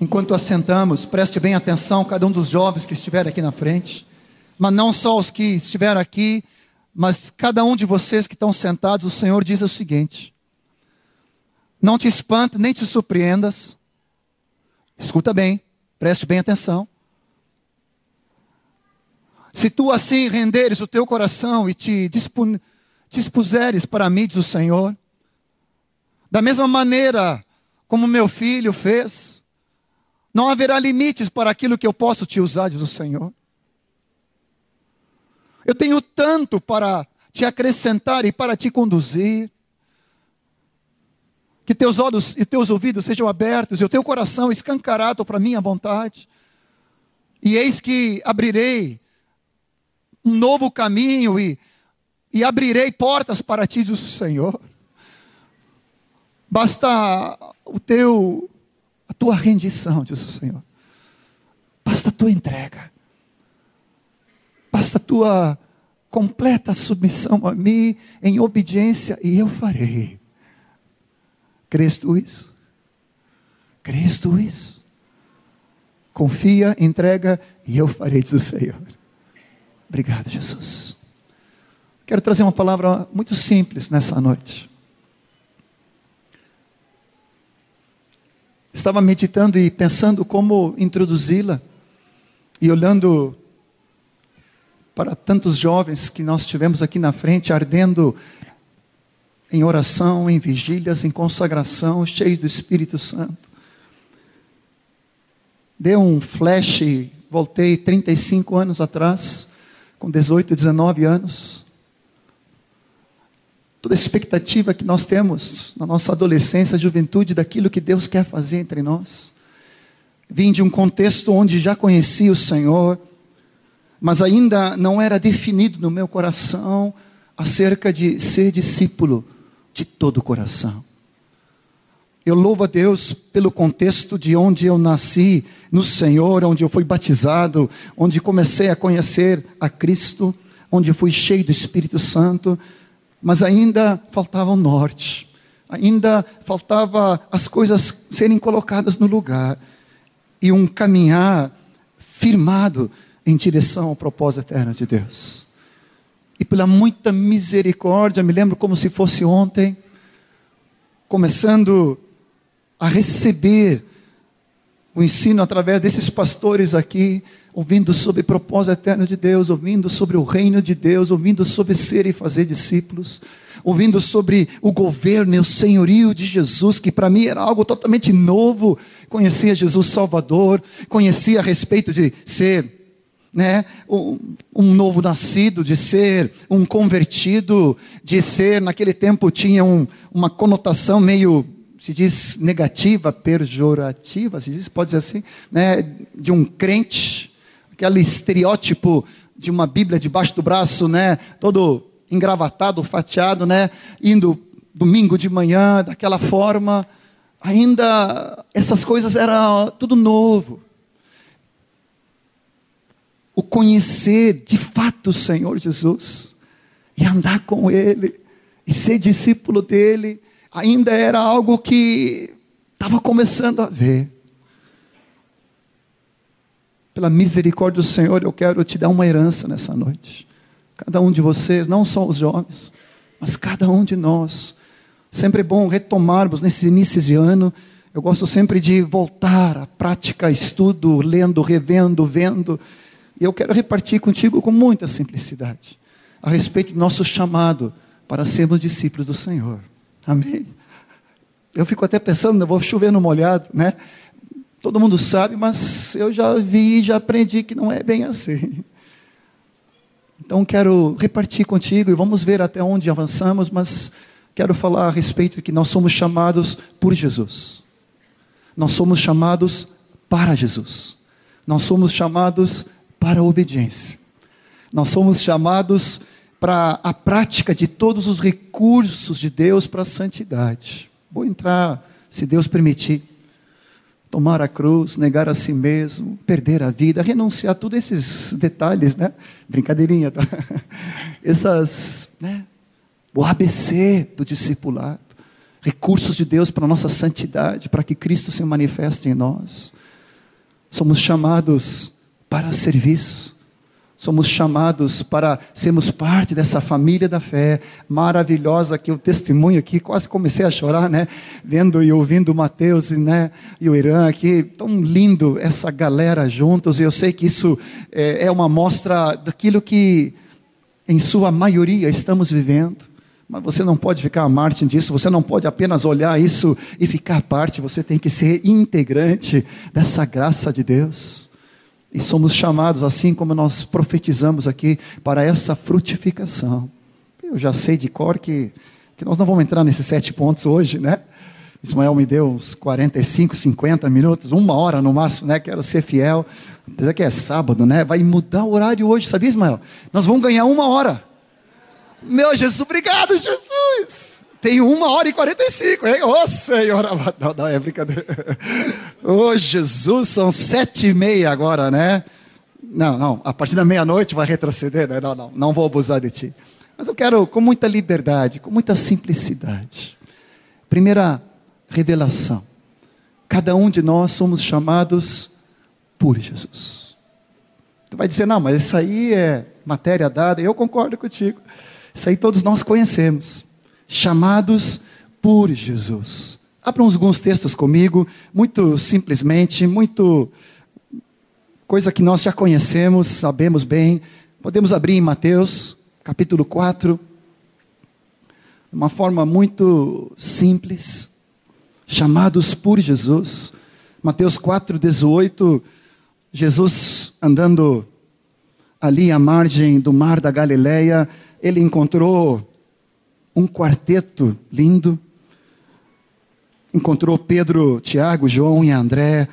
Enquanto assentamos, preste bem atenção, cada um dos jovens que estiver aqui na frente, mas não só os que estiveram aqui, mas cada um de vocês que estão sentados, o Senhor diz o seguinte: não te espante, nem te surpreendas, escuta bem, preste bem atenção. Se tu assim renderes o teu coração e te dispuseres para mim, diz o Senhor, da mesma maneira como meu filho fez, não haverá limites para aquilo que eu posso te usar, diz o Senhor. Eu tenho tanto para te acrescentar e para te conduzir. Que teus olhos e teus ouvidos sejam abertos e o teu coração escancarado para a minha vontade. E eis que abrirei um novo caminho e, e abrirei portas para ti, diz o Senhor. Basta o teu tua rendição, diz o Senhor. Basta a tua entrega. Basta a tua completa submissão a mim em obediência e eu farei. Crês tu isso? Crês tu isso? Confia, entrega e eu farei, diz o Senhor. Obrigado, Jesus. Quero trazer uma palavra muito simples nessa noite. Estava meditando e pensando como introduzi-la, e olhando para tantos jovens que nós tivemos aqui na frente, ardendo em oração, em vigílias, em consagração, cheios do Espírito Santo. Deu um flash, voltei 35 anos atrás, com 18, 19 anos toda a expectativa que nós temos na nossa adolescência, juventude, daquilo que Deus quer fazer entre nós. Vim de um contexto onde já conhecia o Senhor, mas ainda não era definido no meu coração acerca de ser discípulo de todo o coração. Eu louvo a Deus pelo contexto de onde eu nasci, no Senhor, onde eu fui batizado, onde comecei a conhecer a Cristo, onde fui cheio do Espírito Santo, mas ainda faltava o norte, ainda faltava as coisas serem colocadas no lugar e um caminhar firmado em direção ao propósito eterno de Deus. E pela muita misericórdia, me lembro como se fosse ontem, começando a receber o ensino através desses pastores aqui, ouvindo sobre propósito eterno de Deus, ouvindo sobre o reino de Deus, ouvindo sobre ser e fazer discípulos, ouvindo sobre o governo e o senhorio de Jesus, que para mim era algo totalmente novo. Conhecia Jesus Salvador, conhecia a respeito de ser né, um, um, novo nascido, de ser um convertido, de ser, naquele tempo tinha um, uma conotação meio se diz negativa, pejorativa, se diz, pode dizer assim, né, de um crente, aquele estereótipo de uma Bíblia debaixo do braço, né, todo engravatado, fatiado, né, indo domingo de manhã daquela forma, ainda essas coisas eram tudo novo. O conhecer de fato o Senhor Jesus e andar com Ele e ser discípulo dele ainda era algo que estava começando a ver. Pela misericórdia do Senhor, eu quero te dar uma herança nessa noite. Cada um de vocês, não só os jovens, mas cada um de nós. Sempre é bom retomarmos nesses inícios de ano. Eu gosto sempre de voltar à prática, estudo, lendo, revendo, vendo. E eu quero repartir contigo com muita simplicidade a respeito do nosso chamado para sermos discípulos do Senhor. Amém? Eu fico até pensando, eu vou chover no molhado, né? Todo mundo sabe, mas eu já vi, já aprendi que não é bem assim. Então quero repartir contigo e vamos ver até onde avançamos, mas quero falar a respeito de que nós somos chamados por Jesus. Nós somos chamados para Jesus. Nós somos chamados para a obediência. Nós somos chamados para a prática de todos os recursos de Deus para a santidade. Vou entrar, se Deus permitir, tomar a cruz, negar a si mesmo, perder a vida, renunciar a todos esses detalhes, né? Brincadeirinha, tá? Essas, né? O ABC do discipulado, recursos de Deus para a nossa santidade, para que Cristo se manifeste em nós. Somos chamados para serviço. Somos chamados para sermos parte dessa família da fé maravilhosa que o testemunho aqui, quase comecei a chorar, né? Vendo e ouvindo o Mateus né? e o Irã aqui, tão lindo essa galera juntos. E eu sei que isso é, é uma mostra daquilo que, em sua maioria, estamos vivendo. Mas você não pode ficar à margem disso, você não pode apenas olhar isso e ficar parte, você tem que ser integrante dessa graça de Deus. E somos chamados, assim como nós profetizamos aqui, para essa frutificação. Eu já sei de cor que, que nós não vamos entrar nesses sete pontos hoje, né? Ismael me deu uns 45, 50 minutos, uma hora no máximo, né? Quero ser fiel. Apesar que é sábado, né? Vai mudar o horário hoje, sabia, Ismael? Nós vamos ganhar uma hora. Meu Jesus, obrigado, Jesus. Tem uma hora e quarenta e cinco, hein? Ô oh, Senhor, não, não, é brincadeira. Ô oh, Jesus, são sete e meia agora, né? Não, não, a partir da meia-noite vai retroceder, né? Não, não, não vou abusar de ti. Mas eu quero, com muita liberdade, com muita simplicidade. Primeira revelação: cada um de nós somos chamados por Jesus. Tu vai dizer, não, mas isso aí é matéria dada, eu concordo contigo. Isso aí todos nós conhecemos. Chamados por Jesus. Abram alguns textos comigo, muito simplesmente, muito coisa que nós já conhecemos, sabemos bem. Podemos abrir em Mateus, capítulo 4, de uma forma muito simples. Chamados por Jesus. Mateus 4, 18. Jesus andando ali à margem do mar da Galileia ele encontrou um quarteto lindo. Encontrou Pedro, Tiago, João e André,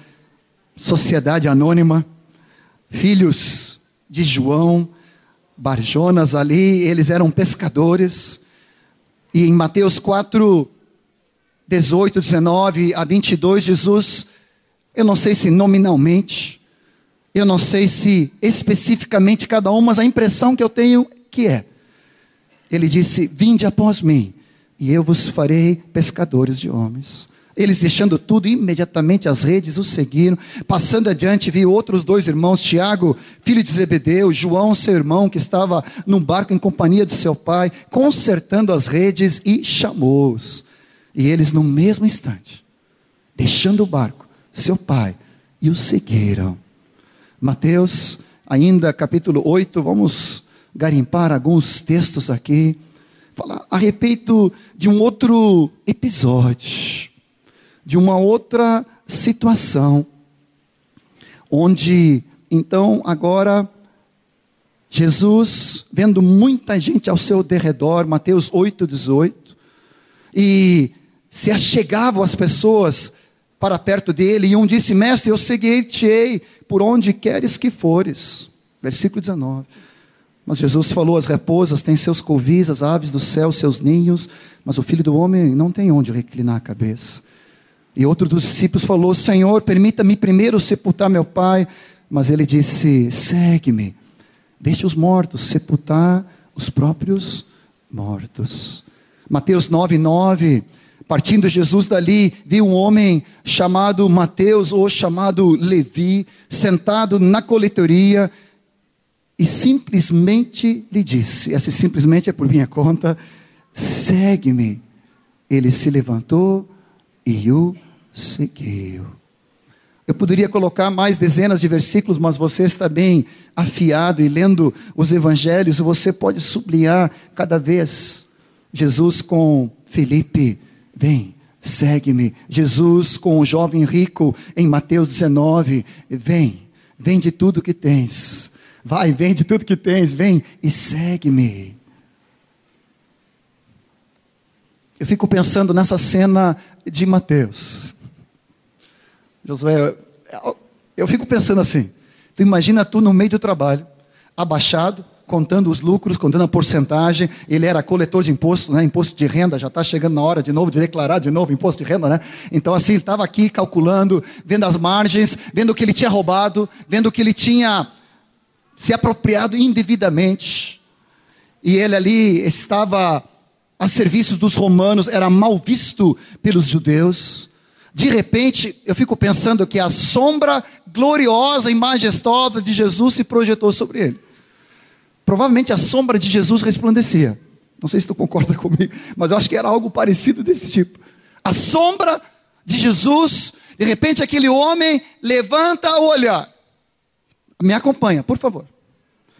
sociedade anônima, filhos de João, Barjonas ali, eles eram pescadores. E em Mateus 4, 18, 19 a 22, Jesus, eu não sei se nominalmente, eu não sei se especificamente cada um, mas a impressão que eu tenho que é ele disse: Vinde após mim, e eu vos farei pescadores de homens. Eles, deixando tudo, imediatamente as redes o seguiram. Passando adiante, viu outros dois irmãos, Tiago, filho de Zebedeu, João, seu irmão, que estava num barco em companhia de seu pai, consertando as redes, e chamou-os. E eles, no mesmo instante, deixando o barco, seu pai, e o seguiram. Mateus, ainda capítulo 8, vamos garimpar alguns textos aqui, falar a respeito de um outro episódio, de uma outra situação, onde então agora Jesus, vendo muita gente ao seu derredor, Mateus 8, 18, e se achegavam as pessoas para perto dele, e um disse: Mestre, eu seguir-te-ei por onde queres que fores. Versículo 19. Mas Jesus falou: as raposas têm seus covis, as aves do céu seus ninhos, mas o filho do homem não tem onde reclinar a cabeça. E outro dos discípulos falou: Senhor, permita-me primeiro sepultar meu pai. Mas ele disse: segue-me, deixe os mortos sepultar os próprios mortos. Mateus 9, 9. Partindo Jesus dali, viu um homem chamado Mateus, ou chamado Levi, sentado na coletoria, e simplesmente lhe disse: esse simplesmente é por minha conta, segue-me. Ele se levantou e o seguiu. Eu poderia colocar mais dezenas de versículos, mas você está bem afiado e lendo os evangelhos, você pode sublinhar cada vez Jesus com Felipe, vem, segue-me. Jesus com o jovem rico em Mateus 19, vem, vende tudo que tens Vai, vende tudo que tens, vem e segue-me. Eu fico pensando nessa cena de Mateus. Josué, eu fico pensando assim: tu imagina tu no meio do trabalho, abaixado, contando os lucros, contando a porcentagem. Ele era coletor de imposto, né? imposto de renda, já está chegando na hora de novo de declarar de novo imposto de renda, né? Então, assim, ele estava aqui calculando, vendo as margens, vendo o que ele tinha roubado, vendo o que ele tinha se apropriado indevidamente. E ele ali estava a serviço dos romanos, era mal visto pelos judeus. de repente, eu fico pensando que a sombra gloriosa e majestosa de Jesus se projetou sobre ele. Provavelmente a sombra de Jesus resplandecia. Não sei se tu concorda comigo, mas eu acho que era algo parecido desse tipo. A sombra de Jesus, de repente aquele homem levanta o olhar. Me acompanha, por favor.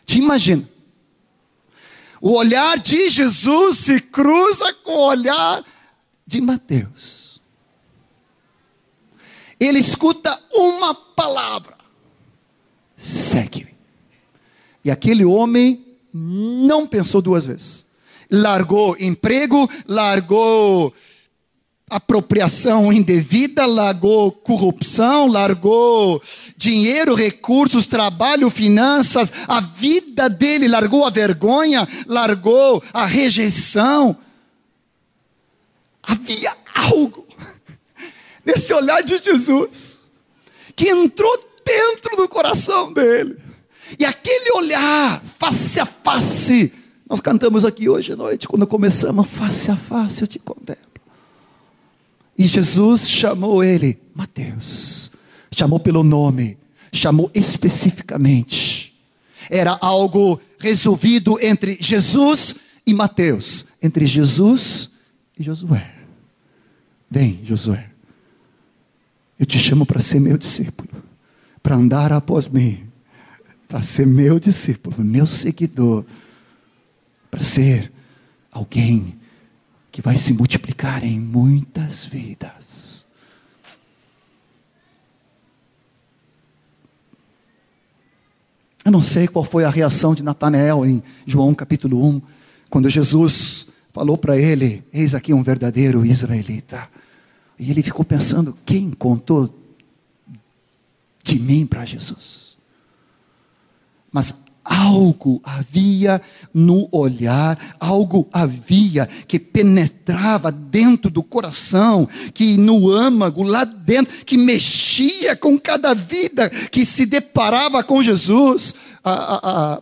Te imagina. O olhar de Jesus se cruza com o olhar de Mateus. Ele escuta uma palavra: segue-me. E aquele homem não pensou duas vezes. Largou emprego, largou apropriação indevida, largou corrupção, largou dinheiro, recursos, trabalho, finanças, a vida dele, largou a vergonha, largou a rejeição. Havia algo nesse olhar de Jesus que entrou dentro do coração dele. E aquele olhar, face a face, nós cantamos aqui hoje à noite, quando começamos, face a face eu te contemplo. E Jesus chamou ele, Mateus, chamou pelo nome, chamou especificamente. Era algo resolvido entre Jesus e Mateus, entre Jesus e Josué. Vem, Josué, eu te chamo para ser meu discípulo, para andar após mim, para ser meu discípulo, meu seguidor, para ser alguém que vai se multiplicar em muitas vidas. Eu não sei qual foi a reação de Natanael em João capítulo 1, quando Jesus falou para ele: Eis aqui um verdadeiro israelita. E ele ficou pensando: quem contou de mim para Jesus? Mas algo havia no olhar, algo havia que penetrava dentro do coração, que no âmago, lá dentro, que mexia com cada vida que se deparava com Jesus. A, a, a,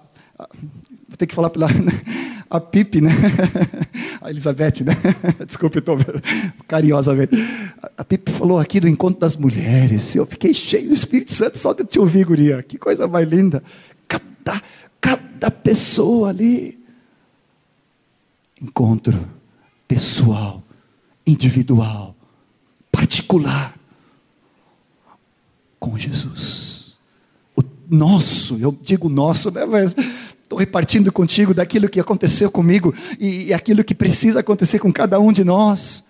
vou ter que falar pela. A Pipe, né? A Elizabeth, né? Desculpe, estou carinhosamente. A Pipe falou aqui do encontro das mulheres. Eu fiquei cheio do Espírito Santo só de te ouvir, guria. Que coisa mais linda cada, cada pessoa ali. Encontro pessoal, individual, particular com Jesus. O nosso, eu digo nosso, né? Mas estou repartindo contigo daquilo que aconteceu comigo e, e aquilo que precisa acontecer com cada um de nós.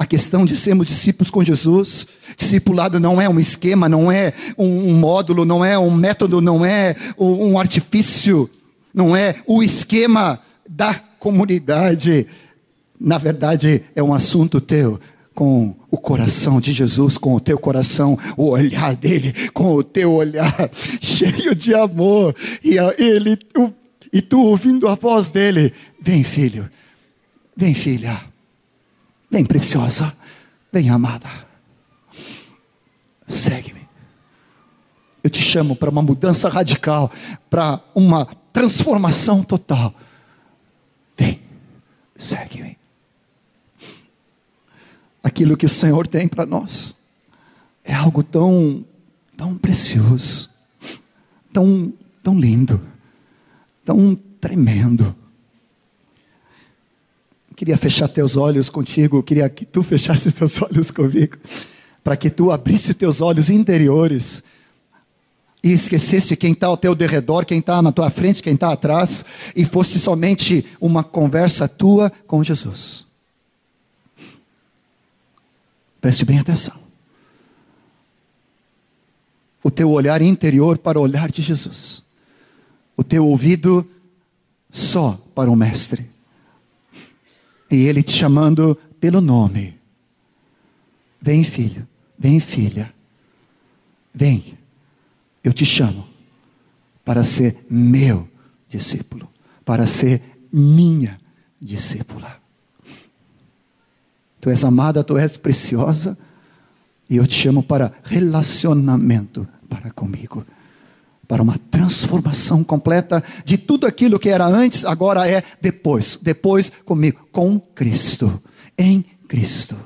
A questão de sermos discípulos com Jesus. Discipulado não é um esquema, não é um, módulo, não é um método, não é um artifício, não é o esquema da comunidade. Na verdade, é um assunto teu com o coração de Jesus, com o teu coração, o olhar dele, com o teu olhar cheio de amor, e ele, e tu ouvindo a voz dele: Vem, filho, vem, filha. Vem, preciosa. Vem, amada. Segue-me. Eu te chamo para uma mudança radical, para uma transformação total. Vem, segue-me. Aquilo que o Senhor tem para nós é algo tão, tão precioso, tão, tão lindo, tão tremendo queria fechar teus olhos contigo, queria que tu fechasse teus olhos comigo, para que tu abrisse teus olhos interiores e esquecesse quem está ao teu derredor, quem está na tua frente, quem está atrás, e fosse somente uma conversa tua com Jesus. Preste bem atenção. O teu olhar interior para o olhar de Jesus. O teu ouvido só para o Mestre e Ele te chamando pelo nome. Vem, filho, vem, filha. Vem, eu te chamo para ser meu discípulo, para ser minha discípula. Tu és amada, tu és preciosa, e eu te chamo para relacionamento para comigo para uma transformação completa de tudo aquilo que era antes, agora é depois. Depois comigo, com Cristo, em Cristo.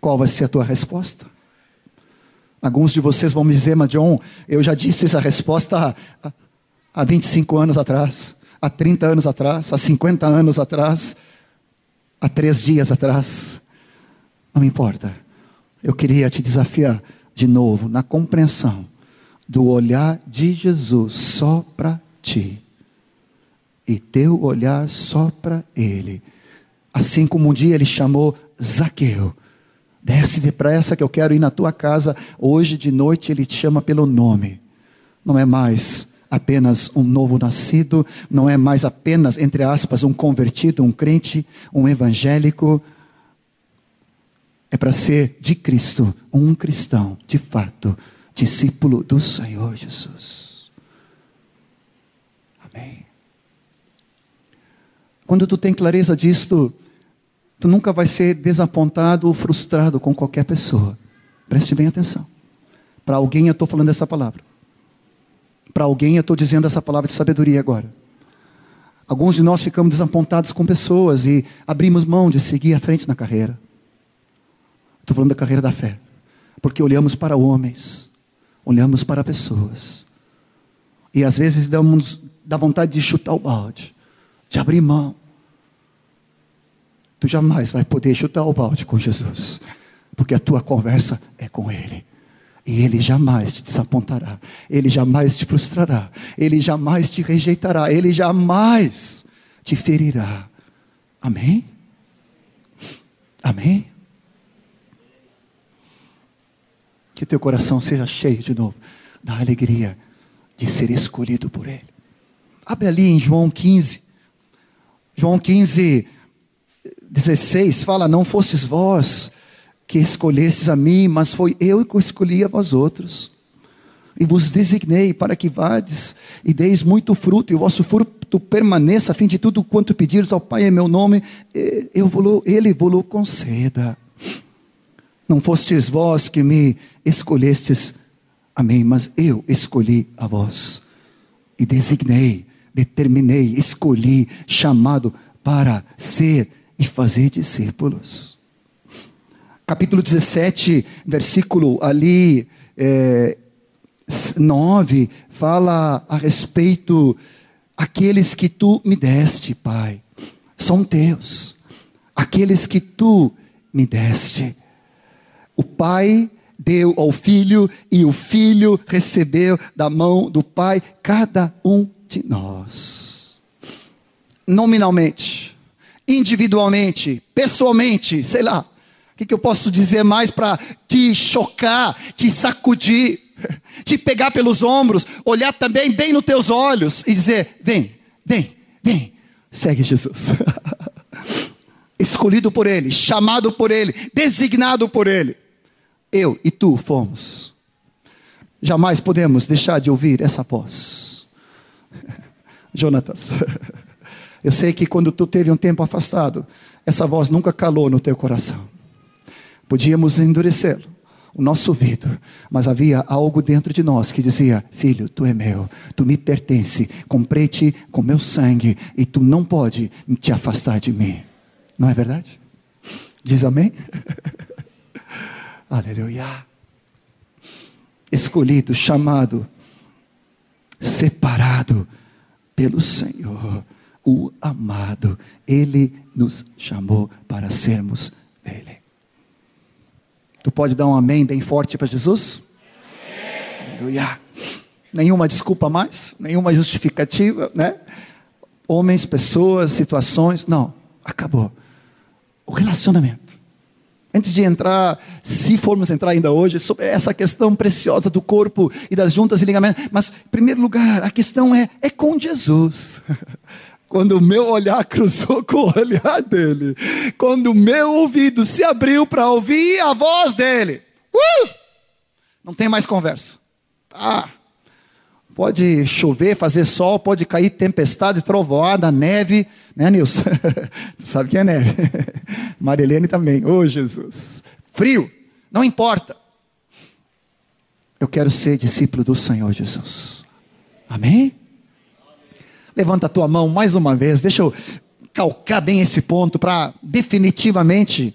Qual vai ser a tua resposta? Alguns de vocês vão me dizer, mas John, eu já disse essa resposta há, há 25 anos atrás, há 30 anos atrás, há 50 anos atrás, há três dias atrás. Não importa. Eu queria te desafiar de novo na compreensão do olhar de Jesus só para ti e teu olhar só para Ele. Assim como um dia Ele chamou Zaqueu, desce depressa que eu quero ir na tua casa. Hoje de noite Ele te chama pelo nome. Não é mais apenas um novo nascido, não é mais apenas, entre aspas, um convertido, um crente, um evangélico. É para ser de Cristo, um cristão, de fato, discípulo do Senhor Jesus. Amém. Quando tu tem clareza disto, tu nunca vai ser desapontado ou frustrado com qualquer pessoa. Preste bem atenção. Para alguém eu estou falando essa palavra. Para alguém eu estou dizendo essa palavra de sabedoria agora. Alguns de nós ficamos desapontados com pessoas e abrimos mão de seguir à frente na carreira. Estou falando da carreira da fé. Porque olhamos para homens, olhamos para pessoas. E às vezes damos, dá vontade de chutar o balde de abrir mão. Tu jamais vai poder chutar o balde com Jesus, porque a tua conversa é com Ele. E Ele jamais te desapontará, Ele jamais te frustrará, Ele jamais te rejeitará, Ele jamais te ferirá. Amém? Amém? Que teu coração seja cheio de novo da alegria de ser escolhido por Ele. Abre ali em João 15. João 15, 16 fala: Não fostes vós que escolhestes a mim, mas foi eu que escolhi a vós outros. E vos designei para que vades e deis muito fruto, e o vosso fruto permaneça, a fim de tudo quanto pedires ao Pai em meu nome, eu Ele vos conceda. Não fostes vós que me escolhestes a mim, mas eu escolhi a vós. E designei determinei, escolhi, chamado para ser e fazer discípulos. Capítulo 17, versículo ali é, 9, fala a respeito aqueles que tu me deste, Pai, são teus. Aqueles que tu me deste. O Pai deu ao filho e o filho recebeu da mão do Pai cada um de nós. Nominalmente, individualmente, pessoalmente, sei lá. O que, que eu posso dizer mais para te chocar, te sacudir, te pegar pelos ombros, olhar também bem nos teus olhos e dizer: vem, vem, vem, segue Jesus. Escolhido por Ele, chamado por Ele, designado por Ele. Eu e tu fomos. Jamais podemos deixar de ouvir essa voz. Jonatas, eu sei que quando tu teve um tempo afastado, essa voz nunca calou no teu coração. Podíamos endurecê-lo, o nosso ouvido, mas havia algo dentro de nós que dizia: Filho, tu é meu, tu me pertence, comprei-te com meu sangue e tu não pode te afastar de mim. Não é verdade? Diz amém? Aleluia. Escolhido, chamado, separado pelo Senhor, o amado. Ele nos chamou para sermos dele. Tu pode dar um amém bem forte para Jesus? Amém. Aleluia. Nenhuma desculpa mais, nenhuma justificativa, né? Homens, pessoas, situações, não, acabou. O relacionamento. Antes de entrar, se formos entrar ainda hoje, sobre essa questão preciosa do corpo e das juntas e ligamentos, mas, em primeiro lugar, a questão é, é com Jesus. Quando o meu olhar cruzou com o olhar dele, quando o meu ouvido se abriu para ouvir a voz dele, uh! não tem mais conversa. Ah, Pode chover, fazer sol, pode cair tempestade, trovoada, neve, né, Nilson? tu sabe que é neve. Marilene também. Ô, oh, Jesus. Frio, não importa. Eu quero ser discípulo do Senhor Jesus. Amém? Levanta a tua mão mais uma vez. Deixa eu calcar bem esse ponto para definitivamente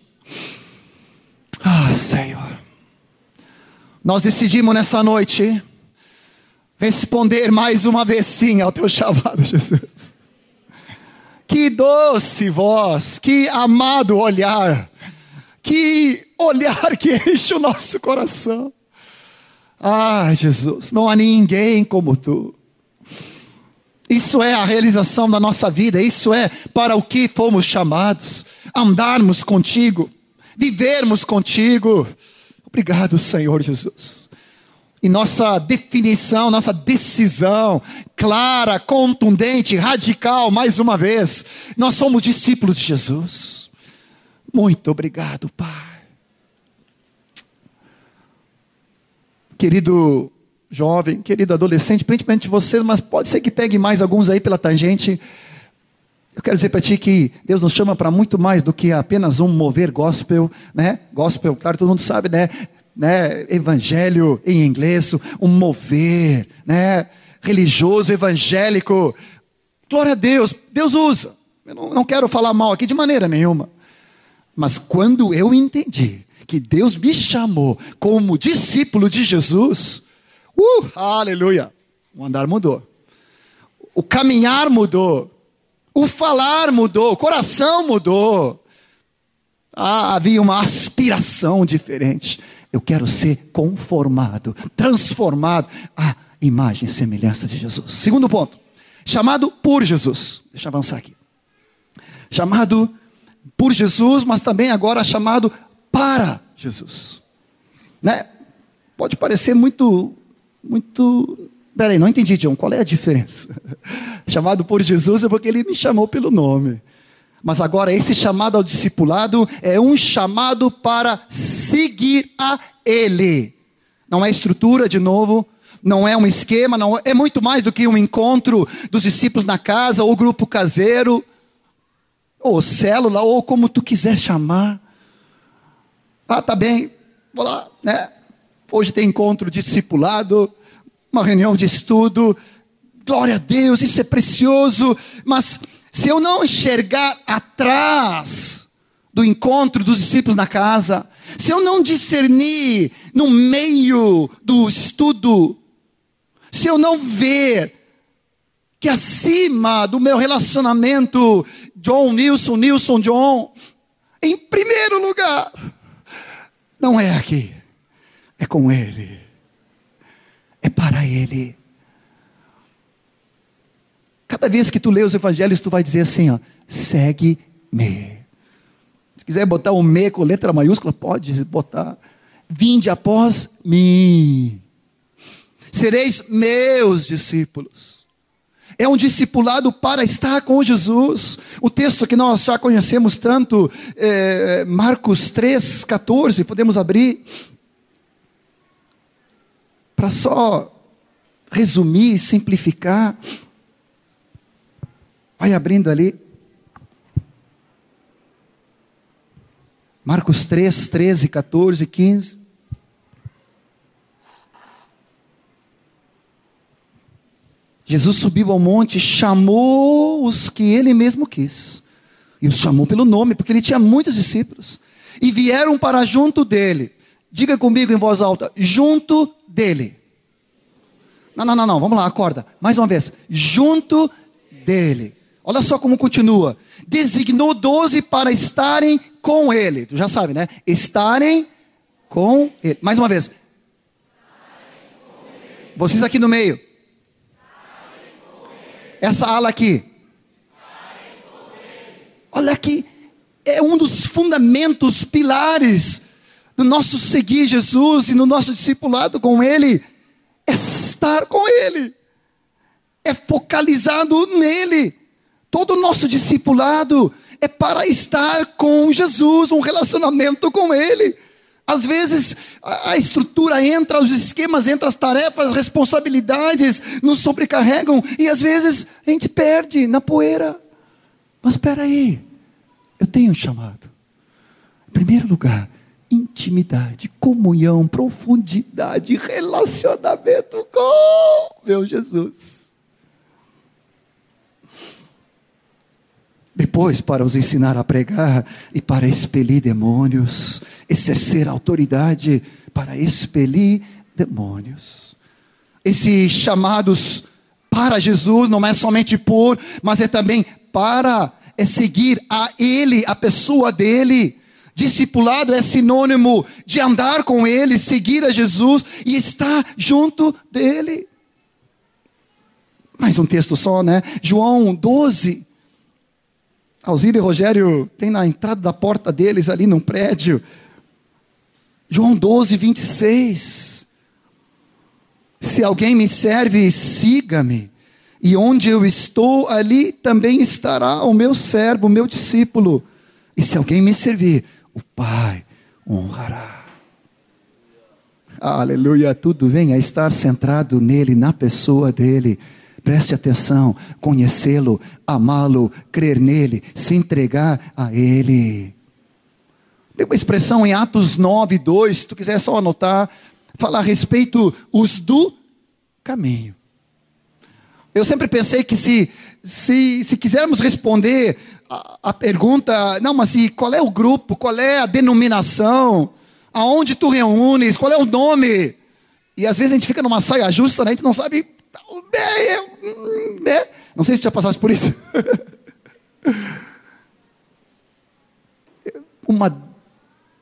Ah, Senhor. Nós decidimos nessa noite responder mais uma vez sim ao teu chamado, Jesus. Que doce voz, que amado olhar, que olhar que enche o nosso coração. Ah, Jesus, não há ninguém como tu. Isso é a realização da nossa vida, isso é para o que fomos chamados: andarmos contigo, vivermos contigo. Obrigado, Senhor Jesus. E nossa definição, nossa decisão clara, contundente, radical, mais uma vez, nós somos discípulos de Jesus. Muito obrigado, Pai. Querido jovem, querido adolescente, principalmente vocês, mas pode ser que pegue mais alguns aí pela tangente. Eu quero dizer para ti que Deus nos chama para muito mais do que apenas um mover gospel, né? Gospel, claro, todo mundo sabe, né? Né? Evangelho em inglês, um mover, né? Religioso, evangélico. Glória a Deus, Deus usa. Eu não, não quero falar mal aqui de maneira nenhuma. Mas quando eu entendi que Deus me chamou como discípulo de Jesus, uh, aleluia, o andar mudou, o caminhar mudou, o falar mudou, o coração mudou. Ah, havia uma aspiração diferente. Eu quero ser conformado, transformado à imagem e semelhança de Jesus. Segundo ponto, chamado por Jesus. Deixa eu avançar aqui. Chamado por Jesus, mas também agora chamado para Jesus. Né? Pode parecer muito, muito Peraí, não entendi, John. Qual é a diferença? chamado por Jesus é porque ele me chamou pelo nome. Mas agora, esse chamado ao discipulado é um chamado para seguir a Ele. Não é estrutura, de novo, não é um esquema, não é muito mais do que um encontro dos discípulos na casa, ou grupo caseiro, ou célula, ou como tu quiser chamar. Ah, tá bem, vou lá, né? Hoje tem encontro discipulado, uma reunião de estudo. Glória a Deus, isso é precioso, mas se eu não enxergar atrás do encontro dos discípulos na casa, se eu não discernir no meio do estudo, se eu não ver que acima do meu relacionamento, John, Nilson, Nilson, John, em primeiro lugar, não é aqui, é com Ele é para Ele. Cada vez que tu lê os evangelhos, tu vai dizer assim, ó, segue-me. Se quiser botar o me com letra maiúscula, pode botar. Vinde após mim. Sereis meus discípulos. É um discipulado para estar com Jesus. O texto que nós já conhecemos tanto, é, Marcos 3, 14, podemos abrir para só resumir simplificar, vai abrindo ali. Marcos 3, 13, 14, 15. Jesus subiu ao monte, chamou os que ele mesmo quis. E os chamou pelo nome, porque ele tinha muitos discípulos. E vieram para junto dele. Diga comigo em voz alta: junto dele. Não, não, não, não, vamos lá, acorda. Mais uma vez. Junto dele. Olha só como continua. Designou doze para estarem com ele. Tu já sabe, né? Estarem com ele. Mais uma vez. Vocês aqui no meio. Essa ala aqui. Olha aqui. É um dos fundamentos, pilares no nosso seguir Jesus e no nosso discipulado com Ele, é estar com Ele, é focalizado nele. Todo o nosso discipulado é para estar com Jesus, um relacionamento com Ele. Às vezes a estrutura entra, os esquemas entram, as tarefas, as responsabilidades nos sobrecarregam e às vezes a gente perde na poeira. Mas espera aí, eu tenho um chamado. Em primeiro lugar, intimidade, comunhão, profundidade, relacionamento com meu Jesus. Depois para os ensinar a pregar e para expelir demônios, exercer autoridade para expelir demônios. Esses chamados para Jesus não é somente por, mas é também para é seguir a Ele, a pessoa dele. Discipulado é sinônimo de andar com Ele, seguir a Jesus e estar junto dele. Mais um texto só, né? João 12. Alzira e Rogério tem na entrada da porta deles ali num prédio. João 12, 26. Se alguém me serve, siga-me. E onde eu estou, ali também estará o meu servo, o meu discípulo. E se alguém me servir, o Pai honrará. Aleluia, tudo vem a estar centrado nele, na pessoa dele. Preste atenção, conhecê-lo, amá-lo, crer nele, se entregar a ele. Tem uma expressão em Atos 9, 2, se tu quiser só anotar, fala a respeito os do caminho. Eu sempre pensei que se, se, se quisermos responder a, a pergunta, não, mas se, qual é o grupo, qual é a denominação, aonde tu reúnes, qual é o nome? E às vezes a gente fica numa saia justa, né? a gente não sabe. Né? Não sei se já passaste por isso. Uma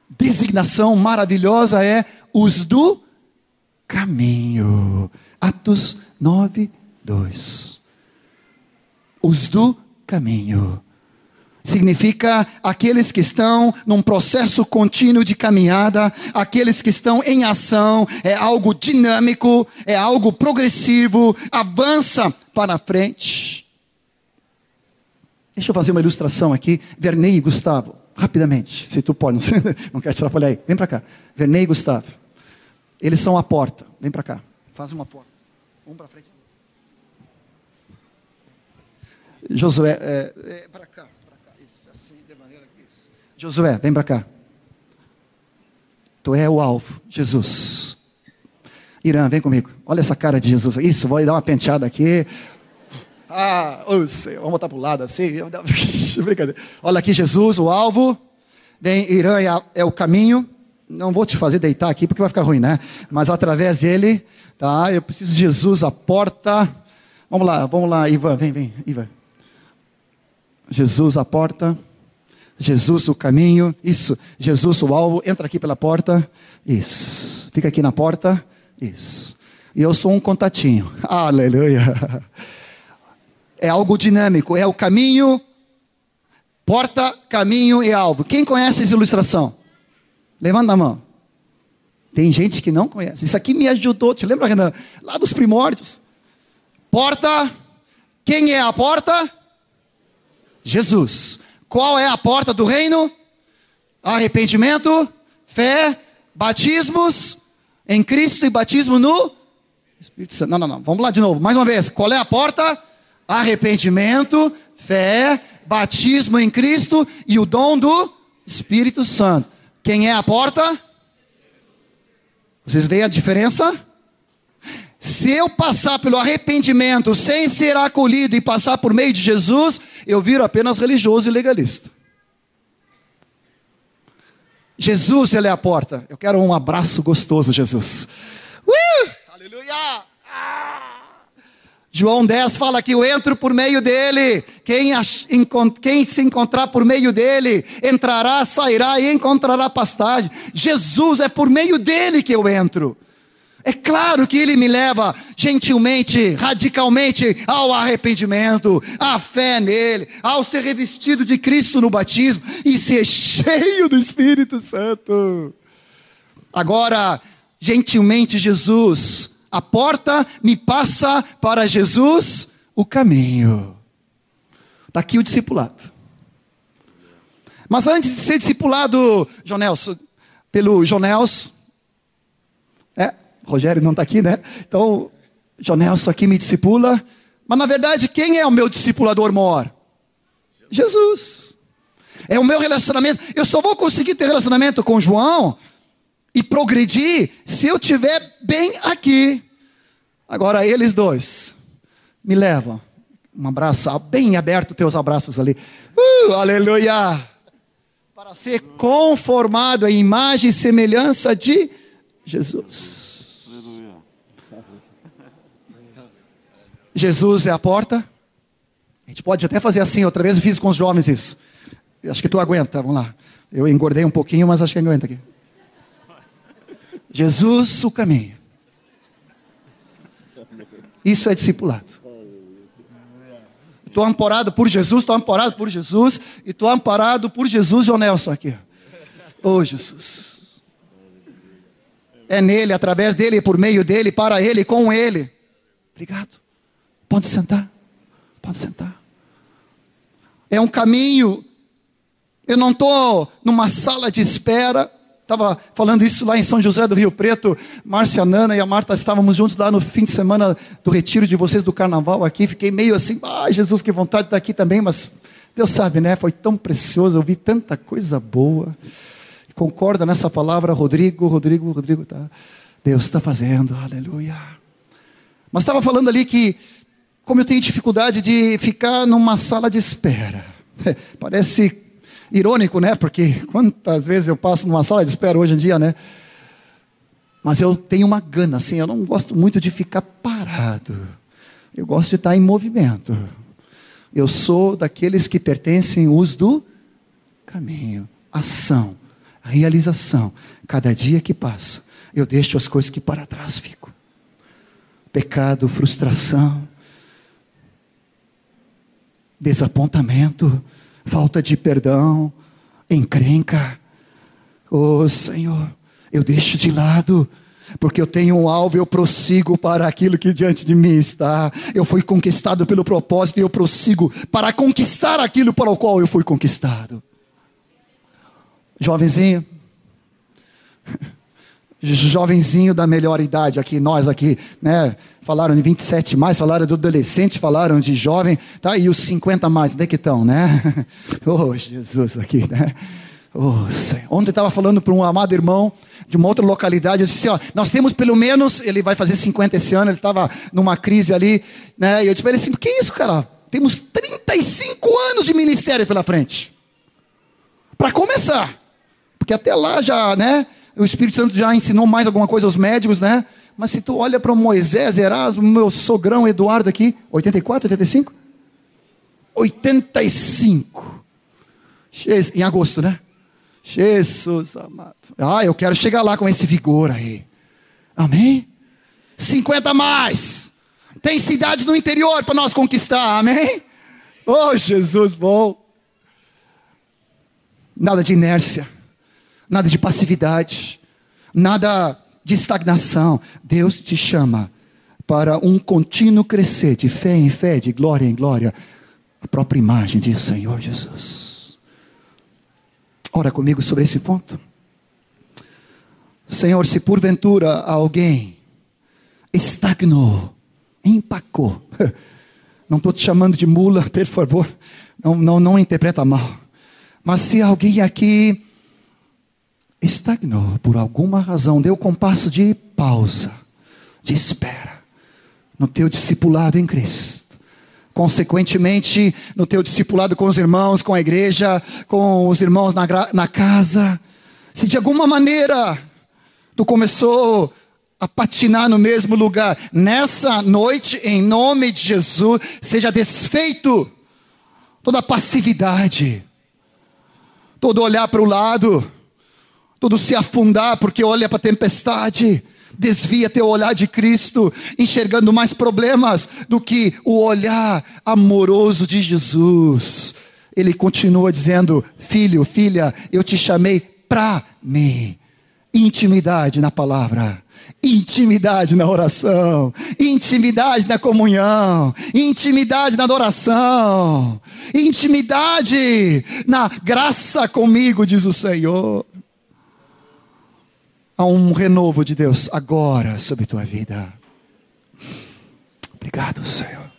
designação maravilhosa é os do caminho. Atos 9, 2. Os do caminho. Significa aqueles que estão num processo contínuo de caminhada, aqueles que estão em ação, é algo dinâmico, é algo progressivo, avança para frente. Deixa eu fazer uma ilustração aqui. Vernei e Gustavo, rapidamente, se tu pode, não quero te atrapalhar aí. Vem para cá. Vernei e Gustavo. Eles são a porta. Vem para cá. Faz uma porta. Um para frente. Josué, é, é, para cá, para cá, isso, assim, de maneira que isso. Josué, vem para cá. Tu é o alvo, Jesus. Irã, vem comigo. Olha essa cara de Jesus. Isso, vou dar uma penteada aqui. Ah, vamos botar para o lado assim. Brincadeira. Olha aqui, Jesus, o alvo. Vem, Irã é, é o caminho. Não vou te fazer deitar aqui porque vai ficar ruim, né? Mas através dele, tá? Eu preciso de Jesus, a porta. Vamos lá, vamos lá, Ivan, vem, vem, Ivan. Jesus a porta, Jesus o caminho, isso, Jesus o alvo, entra aqui pela porta, isso, fica aqui na porta, isso. E eu sou um contatinho, aleluia. É algo dinâmico, é o caminho, porta, caminho e alvo. Quem conhece essa ilustração? Levanta a mão. Tem gente que não conhece. Isso aqui me ajudou, te lembra, Renan? Lá dos primórdios. Porta, quem é a porta? Jesus. Qual é a porta do reino? Arrependimento, fé, batismos em Cristo e batismo no Espírito Santo. Não, não, não. Vamos lá de novo. Mais uma vez. Qual é a porta? Arrependimento, fé, batismo em Cristo e o dom do Espírito Santo. Quem é a porta? Vocês veem a diferença? Se eu passar pelo arrependimento sem ser acolhido e passar por meio de Jesus, eu viro apenas religioso e legalista. Jesus, Ele é a porta. Eu quero um abraço gostoso, Jesus. Uh! Aleluia! Ah! João 10 fala que eu entro por meio dele. Quem, quem, se encontrar por meio dele, entrará, sairá e encontrará pastagem. Jesus é por meio dele que eu entro. É claro que ele me leva gentilmente, radicalmente ao arrependimento, à fé nele, ao ser revestido de Cristo no batismo e ser cheio do Espírito Santo. Agora, gentilmente, Jesus, a porta me passa para Jesus o caminho. Está aqui o discipulado. Mas antes de ser discipulado, Jonelson, pelo Jonelson, é, Rogério não está aqui, né? Então, Jonelson aqui me discipula. Mas na verdade, quem é o meu discipulador maior? Jesus. É o meu relacionamento. Eu só vou conseguir ter relacionamento com João e progredir se eu estiver bem aqui. Agora, eles dois me levam. Um abraço bem aberto, teus abraços ali. Uh, aleluia! Para ser conformado à imagem e semelhança de Jesus. Jesus é a porta. A gente pode até fazer assim, outra vez eu fiz com os jovens isso. Acho que tu aguenta, vamos lá. Eu engordei um pouquinho, mas acho que aguenta aqui. Jesus, o caminho. Isso é discipulado. Estou amparado por Jesus, estou amparado por Jesus, e estou amparado por Jesus, João Nelson aqui. Oh, Jesus. É nele, através dele, por meio dele, para ele, com ele. Obrigado. Pode sentar. Pode sentar. É um caminho. Eu não estou numa sala de espera. Estava falando isso lá em São José do Rio Preto. Márcia Nana e a Marta estávamos juntos lá no fim de semana do retiro de vocês do carnaval aqui. Fiquei meio assim, ah, Jesus, que vontade de estar aqui também, mas Deus sabe, né? Foi tão precioso, eu vi tanta coisa boa. Concorda nessa palavra, Rodrigo, Rodrigo, Rodrigo, tá? Deus está fazendo, aleluia. Mas estava falando ali que, como eu tenho dificuldade de ficar numa sala de espera. Parece irônico, né? Porque quantas vezes eu passo numa sala de espera hoje em dia, né? Mas eu tenho uma gana, assim, eu não gosto muito de ficar parado. Eu gosto de estar em movimento. Eu sou daqueles que pertencem os do caminho, ação, realização. Cada dia que passa, eu deixo as coisas que para trás ficam. Pecado, frustração, desapontamento, falta de perdão, encrenca. Oh Senhor, eu deixo de lado, porque eu tenho um alvo, eu prossigo para aquilo que diante de mim está. Eu fui conquistado pelo propósito e eu prossigo para conquistar aquilo para o qual eu fui conquistado. Jovenzinho, jovenzinho da melhor idade aqui, nós aqui, né? Falaram de 27 mais, falaram do adolescente, falaram de jovem, tá? E os 50 mais, onde é que estão, né? Oh, Jesus aqui, né? Oh, Senhor. Ontem estava falando para um amado irmão de uma outra localidade, eu disse assim, ó, nós temos pelo menos, ele vai fazer 50 esse ano, ele estava numa crise ali, né? E eu disse para ele assim, que isso, cara? Temos 35 anos de ministério pela frente. Para começar. Porque até lá já, né? O Espírito Santo já ensinou mais alguma coisa aos médicos, né? Mas se tu olha para Moisés, Erasmo, meu sogrão Eduardo aqui, 84, 85? 85. Em agosto, né? Jesus amado. Ah, eu quero chegar lá com esse vigor aí. Amém? 50 mais. Tem cidades no interior para nós conquistar, amém? Oh, Jesus bom. Nada de inércia, nada de passividade, nada de estagnação. Deus te chama para um contínuo crescer de fé em fé, de glória em glória, a própria imagem de Senhor Jesus. Ora comigo sobre esse ponto. Senhor, se porventura alguém estagnou, empacou, não estou te chamando de mula, por favor, não, não, não interpreta mal, mas se alguém aqui estagnou por alguma razão, deu compasso de pausa, de espera, no teu discipulado em Cristo. Consequentemente, no teu discipulado com os irmãos, com a igreja, com os irmãos na, na casa. Se de alguma maneira tu começou a patinar no mesmo lugar, nessa noite, em nome de Jesus, seja desfeito toda passividade, todo olhar para o lado, tudo se afundar porque olha para a tempestade. Desvia teu olhar de Cristo, enxergando mais problemas do que o olhar amoroso de Jesus. Ele continua dizendo: Filho, filha, eu te chamei para mim. Intimidade na palavra intimidade na oração, intimidade na comunhão, intimidade na adoração, intimidade na graça comigo, diz o Senhor. Há um renovo de Deus agora sobre tua vida. Obrigado, Senhor.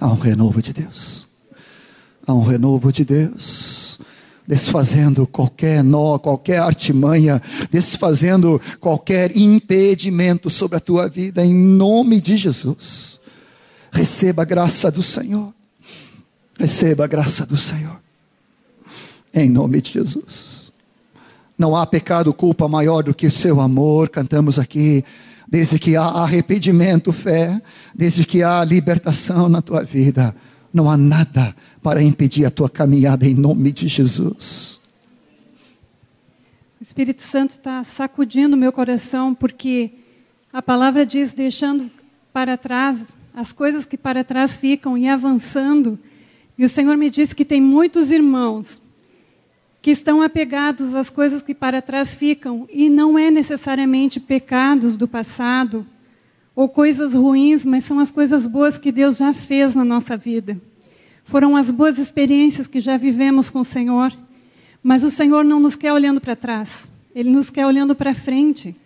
Há um renovo de Deus. Há um renovo de Deus. Desfazendo qualquer nó, qualquer artimanha, desfazendo qualquer impedimento sobre a tua vida, em nome de Jesus. Receba a graça do Senhor. Receba a graça do Senhor. Em nome de Jesus. Não há pecado, culpa maior do que o seu amor. Cantamos aqui. Desde que há arrependimento, fé, desde que há libertação na tua vida, não há nada para impedir a tua caminhada em nome de Jesus. O Espírito Santo está sacudindo meu coração porque a palavra diz: deixando para trás as coisas que para trás ficam e avançando. E o Senhor me disse que tem muitos irmãos que estão apegados às coisas que para trás ficam, e não é necessariamente pecados do passado ou coisas ruins, mas são as coisas boas que Deus já fez na nossa vida. Foram as boas experiências que já vivemos com o Senhor, mas o Senhor não nos quer olhando para trás, Ele nos quer olhando para frente.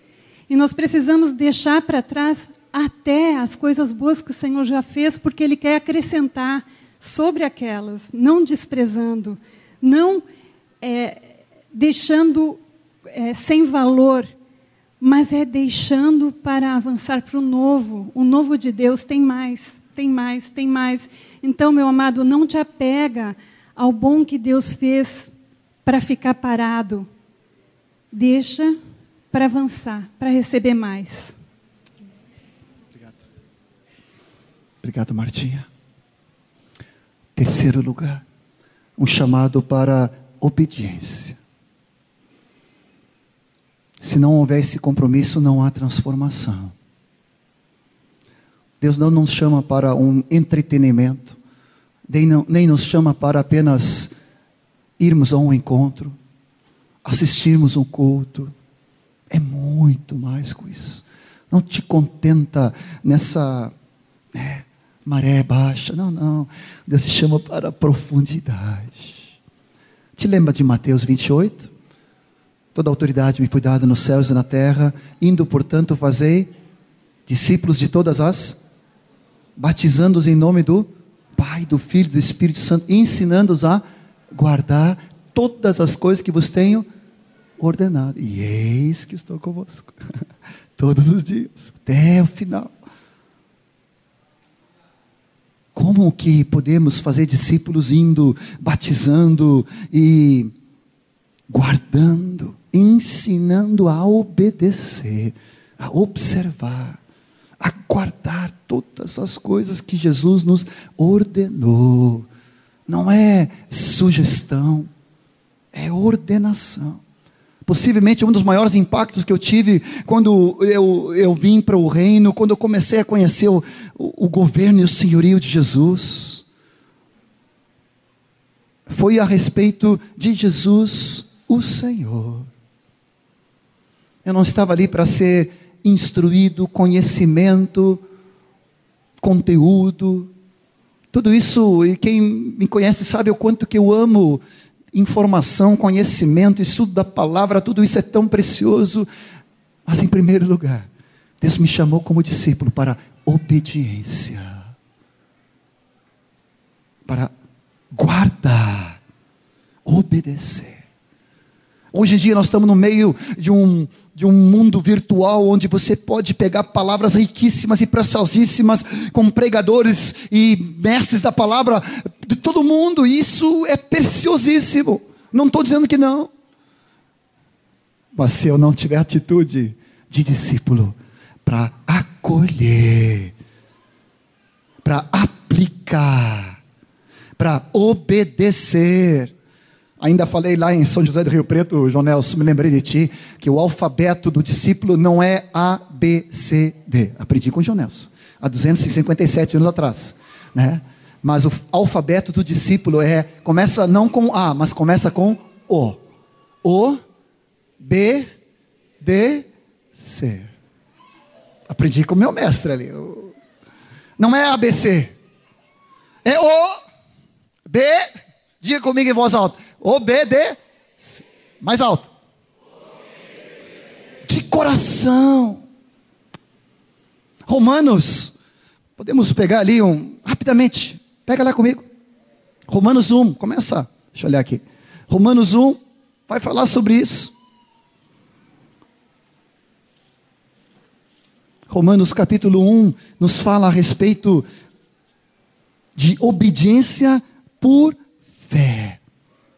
E nós precisamos deixar para trás até as coisas boas que o Senhor já fez, porque Ele quer acrescentar sobre aquelas, não desprezando, não é, deixando é, sem valor, mas é deixando para avançar para o novo. O novo de Deus tem mais, tem mais, tem mais. Então, meu amado, não te apega ao bom que Deus fez para ficar parado. Deixa para avançar, para receber mais. Obrigado. Obrigado, Martinha. Terceiro lugar, um chamado para obediência. Se não houver esse compromisso, não há transformação. Deus não nos chama para um entretenimento, nem, não, nem nos chama para apenas irmos a um encontro, assistirmos um culto. É muito mais com isso. Não te contenta nessa é, maré baixa. Não, não. Deus te chama para a profundidade. Te lembra de Mateus 28? Toda autoridade me foi dada nos céus e na terra, indo, portanto, fazei discípulos de todas as, batizando-os em nome do Pai, do Filho do Espírito Santo, ensinando-os a guardar todas as coisas que vos tenho ordenado. E eis que estou convosco todos os dias, até o final. Como que podemos fazer discípulos indo, batizando e guardando, ensinando a obedecer, a observar, a guardar todas as coisas que Jesus nos ordenou. Não é sugestão, é ordenação. Possivelmente um dos maiores impactos que eu tive quando eu, eu vim para o reino, quando eu comecei a conhecer o, o, o governo e o senhorio de Jesus, foi a respeito de Jesus, o Senhor. Eu não estava ali para ser instruído, conhecimento, conteúdo, tudo isso, e quem me conhece sabe o quanto que eu amo informação, conhecimento, estudo da palavra, tudo isso é tão precioso. Mas em primeiro lugar, Deus me chamou como discípulo para obediência. Para guardar, obedecer. Hoje em dia nós estamos no meio de um, de um mundo virtual onde você pode pegar palavras riquíssimas e preciosíssimas com pregadores e mestres da palavra de todo mundo. Isso é preciosíssimo. Não estou dizendo que não. Mas se eu não tiver atitude de discípulo para acolher, para aplicar, para obedecer, Ainda falei lá em São José do Rio Preto, João Nelson, me lembrei de ti, que o alfabeto do discípulo não é A, B, C, D. Aprendi com o João Nelson, há 257 anos atrás. Né? Mas o alfabeto do discípulo é, começa não com A, mas começa com O. O, B, D, C. Aprendi com o meu mestre ali. Não é ABC. É O, B, diga comigo em voz alta. Obedecer. Mais alto. De coração. Romanos. Podemos pegar ali um. Rapidamente. Pega lá comigo. Romanos 1. Começa. Deixa eu olhar aqui. Romanos 1. Vai falar sobre isso. Romanos capítulo 1 nos fala a respeito de obediência por fé.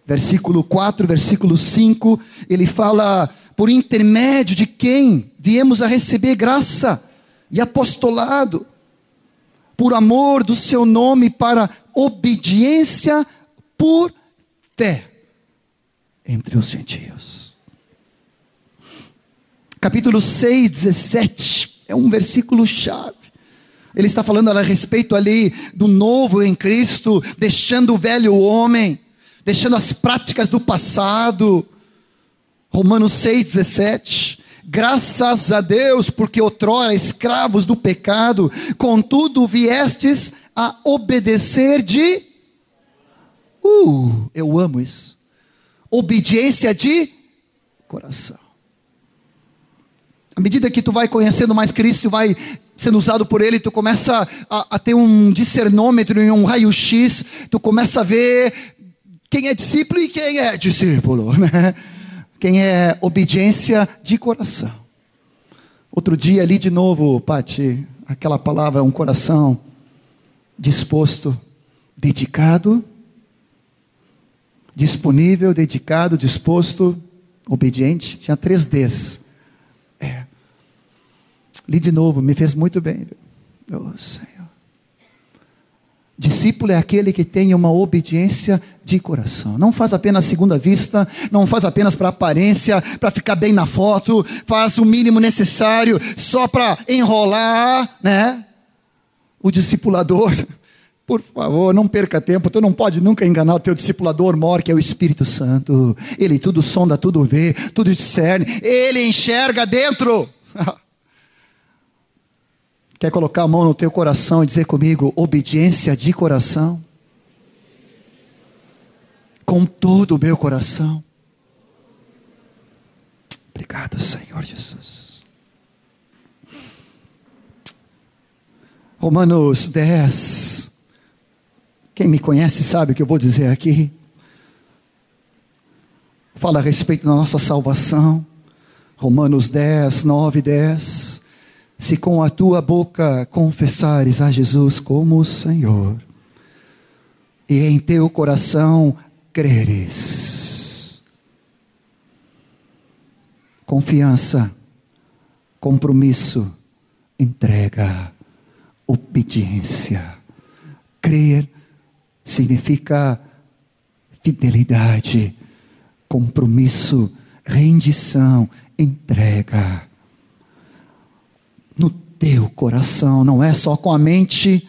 Versículo 4, versículo 5, ele fala: por intermédio de quem viemos a receber graça e apostolado, por amor do seu nome, para obediência por fé entre os gentios. Capítulo 6, 17, é um versículo chave. Ele está falando a respeito ali do novo em Cristo, deixando o velho homem, deixando as práticas do passado. Romanos 6,17. Graças a Deus, porque outrora escravos do pecado, contudo viestes a obedecer de. Uh, eu amo isso. Obediência de coração. À medida que tu vai conhecendo mais Cristo, vai sendo usado por Ele, tu começa a, a ter um discernômetro e um raio-x, tu começa a ver quem é discípulo e quem é discípulo, né? Quem é obediência de coração. Outro dia ali de novo, Pati, aquela palavra, um coração disposto, dedicado, disponível, dedicado, disposto, obediente. Tinha três Ds. É. Li de novo, me fez muito bem. Oh, Senhor. Discípulo é aquele que tem uma obediência de coração. Não faz apenas segunda vista, não faz apenas para aparência, para ficar bem na foto, faz o mínimo necessário só para enrolar, né? O discipulador, por favor, não perca tempo, tu não pode nunca enganar o teu discipulador maior, que é o Espírito Santo. Ele tudo sonda, tudo vê, tudo discerne, ele enxerga dentro. Quer colocar a mão no teu coração e dizer comigo, obediência de coração? Com todo o meu coração. Obrigado, Senhor Jesus. Romanos 10. Quem me conhece sabe o que eu vou dizer aqui. Fala a respeito da nossa salvação. Romanos 10, 9 e 10 se com a tua boca confessares a Jesus como Senhor, e em teu coração creres. Confiança, compromisso, entrega, obediência. Crer significa fidelidade, compromisso, rendição, entrega no teu coração, não é só com a mente,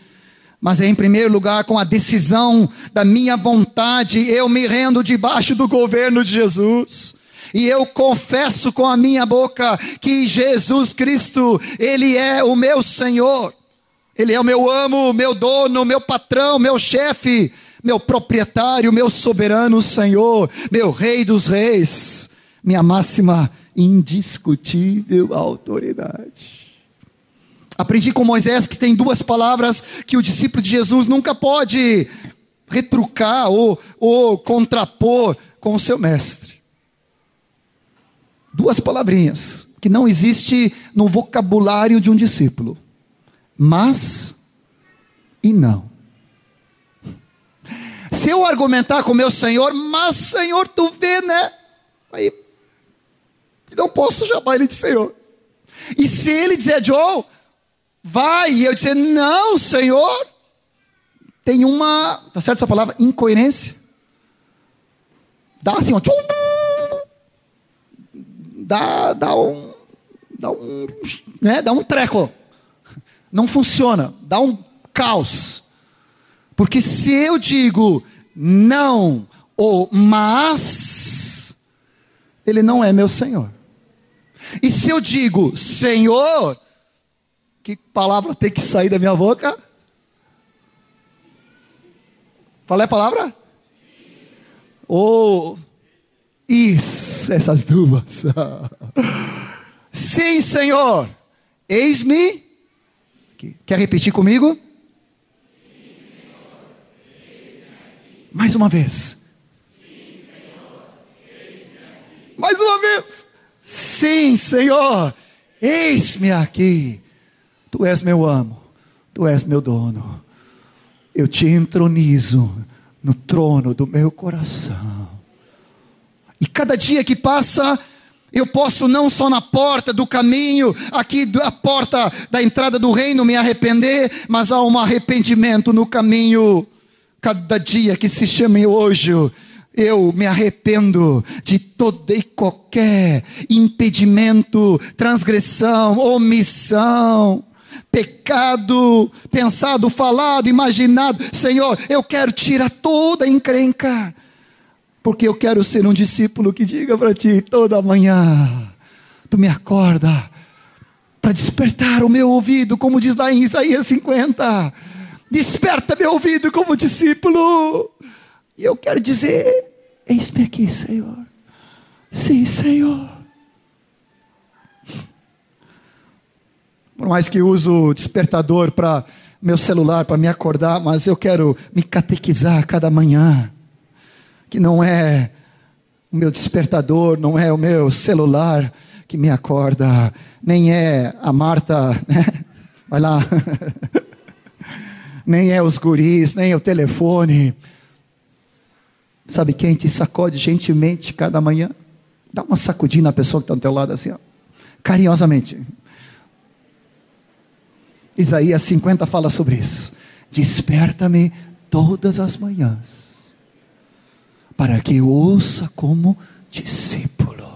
mas é em primeiro lugar com a decisão da minha vontade, eu me rendo debaixo do governo de Jesus. E eu confesso com a minha boca que Jesus Cristo, Ele é o meu Senhor, Ele é o meu amo, meu dono, meu patrão, meu chefe, meu proprietário, meu soberano Senhor, meu Rei dos Reis, minha máxima indiscutível autoridade. Aprendi com Moisés que tem duas palavras que o discípulo de Jesus nunca pode retrucar ou, ou contrapor com o seu mestre. Duas palavrinhas que não existe no vocabulário de um discípulo. Mas e não. Se eu argumentar com meu Senhor, mas Senhor, tu vê, né? Aí não posso chamar ele de Senhor. E se ele dizer, Joe, vai, e eu dizer, não, Senhor, tem uma, tá certo essa palavra? Incoerência. Dá assim, ó, tchum, dá, dá um, dá um, né, dá um treco. Não funciona, dá um caos. Porque se eu digo não ou mas, ele não é meu Senhor. E se eu digo Senhor, que palavra tem que sair da minha boca? Qual é a palavra? Ou oh, isso, essas duas. Sim, Senhor. Eis-me. Quer repetir comigo? Mais uma vez. Mais uma vez. Sim, Senhor. Eis-me aqui. Tu és meu amo, tu és meu dono. eu te entronizo no trono do meu coração. E cada dia que passa, eu posso não só na porta do caminho, aqui da porta da entrada do reino me arrepender, mas há um arrependimento no caminho. Cada dia que se chame hoje, eu me arrependo de todo e qualquer impedimento, transgressão, omissão, pecado, pensado, falado, imaginado. Senhor, eu quero tirar toda encrenca porque eu quero ser um discípulo que diga para ti toda manhã: tu me acorda para despertar o meu ouvido, como diz lá em Isaías 50. Desperta meu ouvido como discípulo. E eu quero dizer: eis-me aqui, Senhor. Sim, Senhor. Por mais que uso o despertador para meu celular para me acordar, mas eu quero me catequizar cada manhã que não é o meu despertador, não é o meu celular que me acorda, nem é a Marta, né? Vai lá. nem é os guris, nem é o telefone. Sabe quem te sacode gentilmente cada manhã? Dá uma sacudinha na pessoa que está ao teu lado assim, ó. carinhosamente. Isaías 50 fala sobre isso. Desperta-me todas as manhãs para que ouça como discípulo.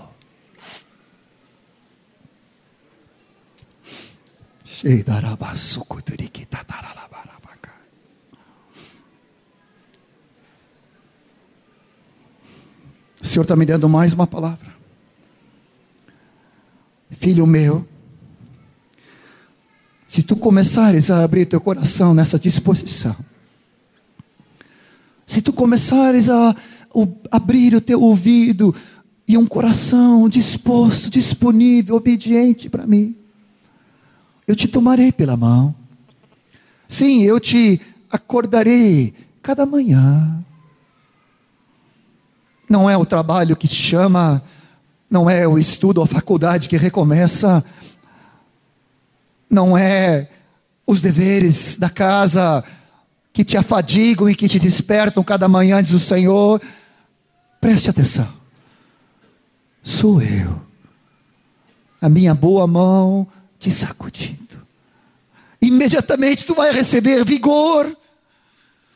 O Senhor está me dando mais uma palavra. Filho meu, se tu começares a abrir teu coração nessa disposição, se tu começares a o, abrir o teu ouvido e um coração disposto, disponível, obediente para mim. Eu te tomarei pela mão. Sim, eu te acordarei cada manhã. Não é o trabalho que te chama, não é o estudo ou a faculdade que recomeça, não é os deveres da casa que te afadigam e que te despertam cada manhã, diz o Senhor. Preste atenção. Sou eu. A minha boa mão te sacudindo. Imediatamente tu vai receber vigor.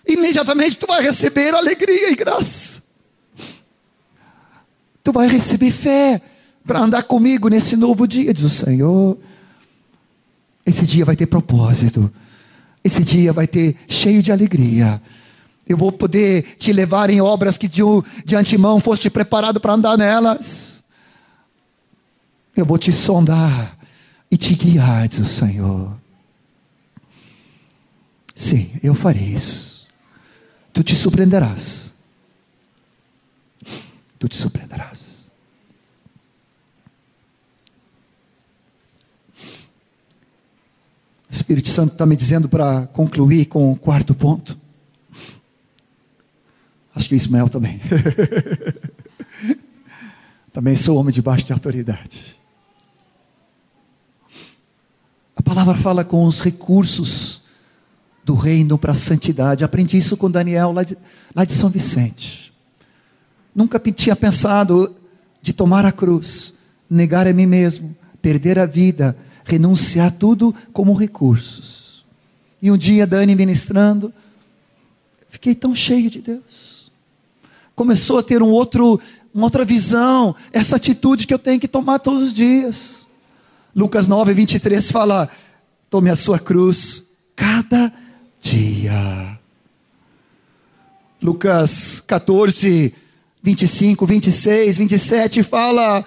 Imediatamente tu vai receber alegria e graça. Tu vai receber fé para andar comigo nesse novo dia, diz o Senhor. Esse dia vai ter propósito. Esse dia vai ter cheio de alegria. Eu vou poder te levar em obras que de, de antemão foste preparado para andar nelas. Eu vou te sondar e te guiar, diz o Senhor. Sim, eu farei isso. Tu te surpreenderás. Tu te surpreenderás. O Espírito Santo está me dizendo para concluir com o quarto ponto. Acho que o Ismael também. também sou homem debaixo de autoridade. A palavra fala com os recursos do reino para a santidade. Aprendi isso com Daniel lá de, lá de São Vicente. Nunca tinha pensado de tomar a cruz, negar a mim mesmo, perder a vida, renunciar tudo como recursos. E um dia, Dani ministrando, fiquei tão cheio de Deus começou a ter um outro, uma outra visão, essa atitude que eu tenho que tomar todos os dias. Lucas 9, 23 fala: tome a sua cruz cada dia. Lucas 14, 25, 26, 27 fala: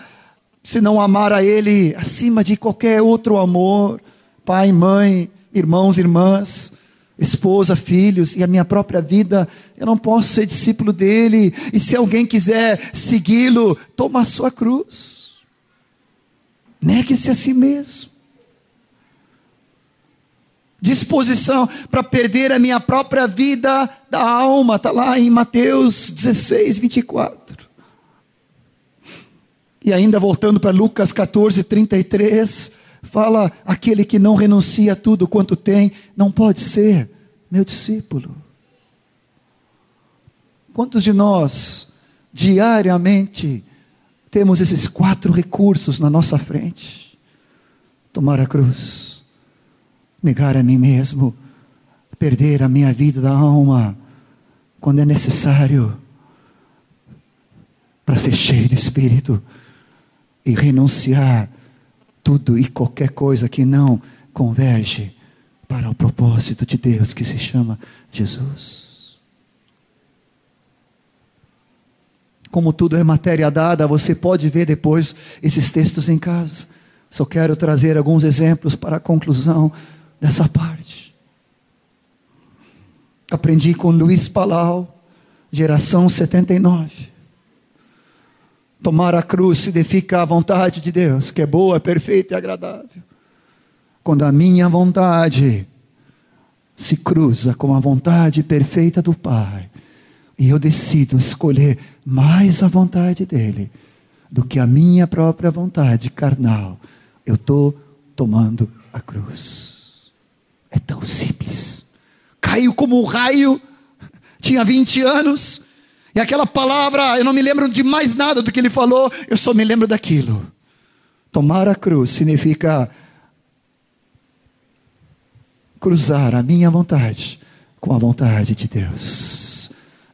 se não amar a Ele acima de qualquer outro amor, pai, mãe, irmãos, irmãs, esposa, filhos e a minha própria vida, eu não posso ser discípulo dele. E se alguém quiser segui-lo, toma a sua cruz. Negue-se a si mesmo. Disposição para perder a minha própria vida da alma, está lá em Mateus 16, 24. E ainda voltando para Lucas 14, 33 fala: aquele que não renuncia a tudo quanto tem, não pode ser meu discípulo. Quantos de nós, diariamente, temos esses quatro recursos na nossa frente: tomar a cruz, negar a mim mesmo, perder a minha vida da alma, quando é necessário, para ser cheio do Espírito e renunciar tudo e qualquer coisa que não converge para o propósito de Deus que se chama Jesus. Como tudo é matéria dada, você pode ver depois esses textos em casa. Só quero trazer alguns exemplos para a conclusão dessa parte. Aprendi com Luiz Palau, geração 79. Tomar a cruz significa a vontade de Deus, que é boa, perfeita e agradável. Quando a minha vontade se cruza com a vontade perfeita do Pai, e eu decido escolher mais a vontade dele do que a minha própria vontade carnal, eu estou tomando a cruz. É tão simples. Caiu como um raio, tinha 20 anos, e aquela palavra, eu não me lembro de mais nada do que ele falou, eu só me lembro daquilo. Tomar a cruz significa cruzar a minha vontade com a vontade de Deus.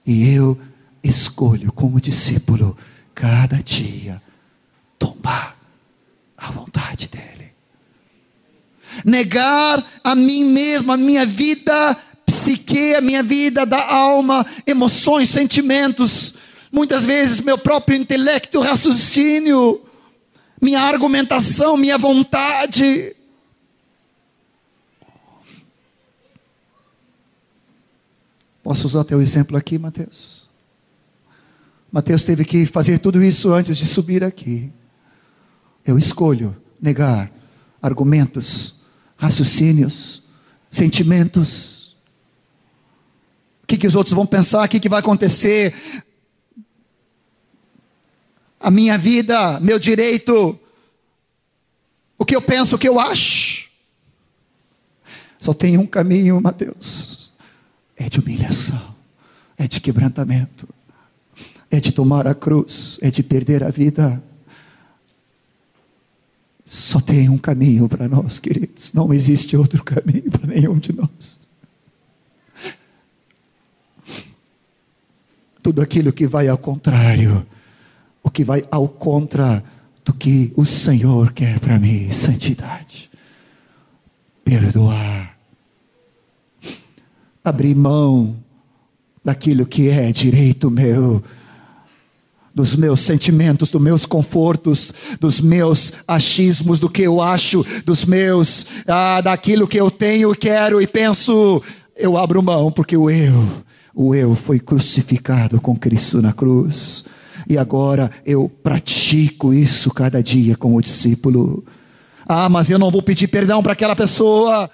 E eu escolho, como discípulo, cada dia tomar a vontade dEle. Negar a mim mesmo, a minha vida psique, a minha vida da alma, emoções, sentimentos, muitas vezes meu próprio intelecto, raciocínio, minha argumentação, minha vontade. Posso usar teu exemplo aqui, Mateus? Mateus teve que fazer tudo isso antes de subir aqui. Eu escolho negar argumentos, raciocínios, sentimentos, o que, que os outros vão pensar? O que, que vai acontecer? A minha vida, meu direito, o que eu penso, o que eu acho. Só tem um caminho, Mateus: é de humilhação, é de quebrantamento, é de tomar a cruz, é de perder a vida. Só tem um caminho para nós, queridos. Não existe outro caminho para nenhum de nós. Tudo aquilo que vai ao contrário, o que vai ao contra do que o Senhor quer para mim, santidade, perdoar, abrir mão daquilo que é direito meu, dos meus sentimentos, dos meus confortos, dos meus achismos, do que eu acho, dos meus, ah, daquilo que eu tenho, quero e penso, eu abro mão porque o eu o eu foi crucificado com Cristo na cruz. E agora eu pratico isso cada dia como discípulo. Ah, mas eu não vou pedir perdão para aquela pessoa.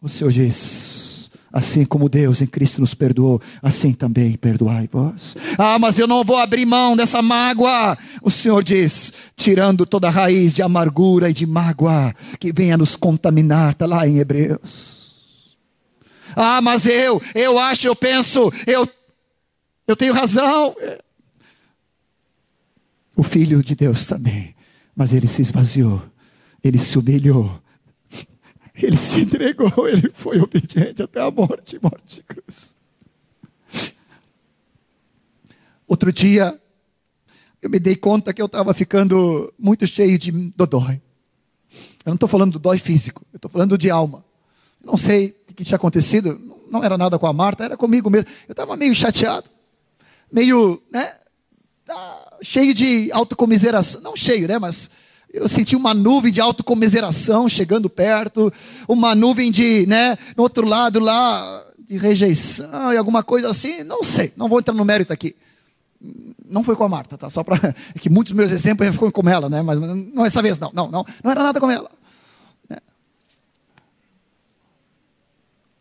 O Senhor diz: assim como Deus em Cristo nos perdoou, assim também perdoai vós. Ah, mas eu não vou abrir mão dessa mágoa. O Senhor diz: tirando toda a raiz de amargura e de mágoa que venha nos contaminar, está lá em Hebreus. Ah, mas eu, eu acho, eu penso, eu, eu tenho razão. O Filho de Deus também, mas ele se esvaziou, ele se humilhou, ele se entregou, ele foi obediente até a morte morte de cruz. Outro dia, eu me dei conta que eu estava ficando muito cheio de dodói. Eu não estou falando do dói físico, eu estou falando de alma. Eu não sei que tinha acontecido, não era nada com a Marta, era comigo mesmo. Eu estava meio chateado, meio, né, ah, cheio de autocomiseração. Não cheio, né, mas eu senti uma nuvem de autocomiseração chegando perto, uma nuvem de, né, no outro lado lá, de rejeição e alguma coisa assim. Não sei, não vou entrar no mérito aqui. Não foi com a Marta, tá? Só para. É que muitos meus exemplos foram com ela, né? Mas não essa vez, não, não, não. Não era nada com ela.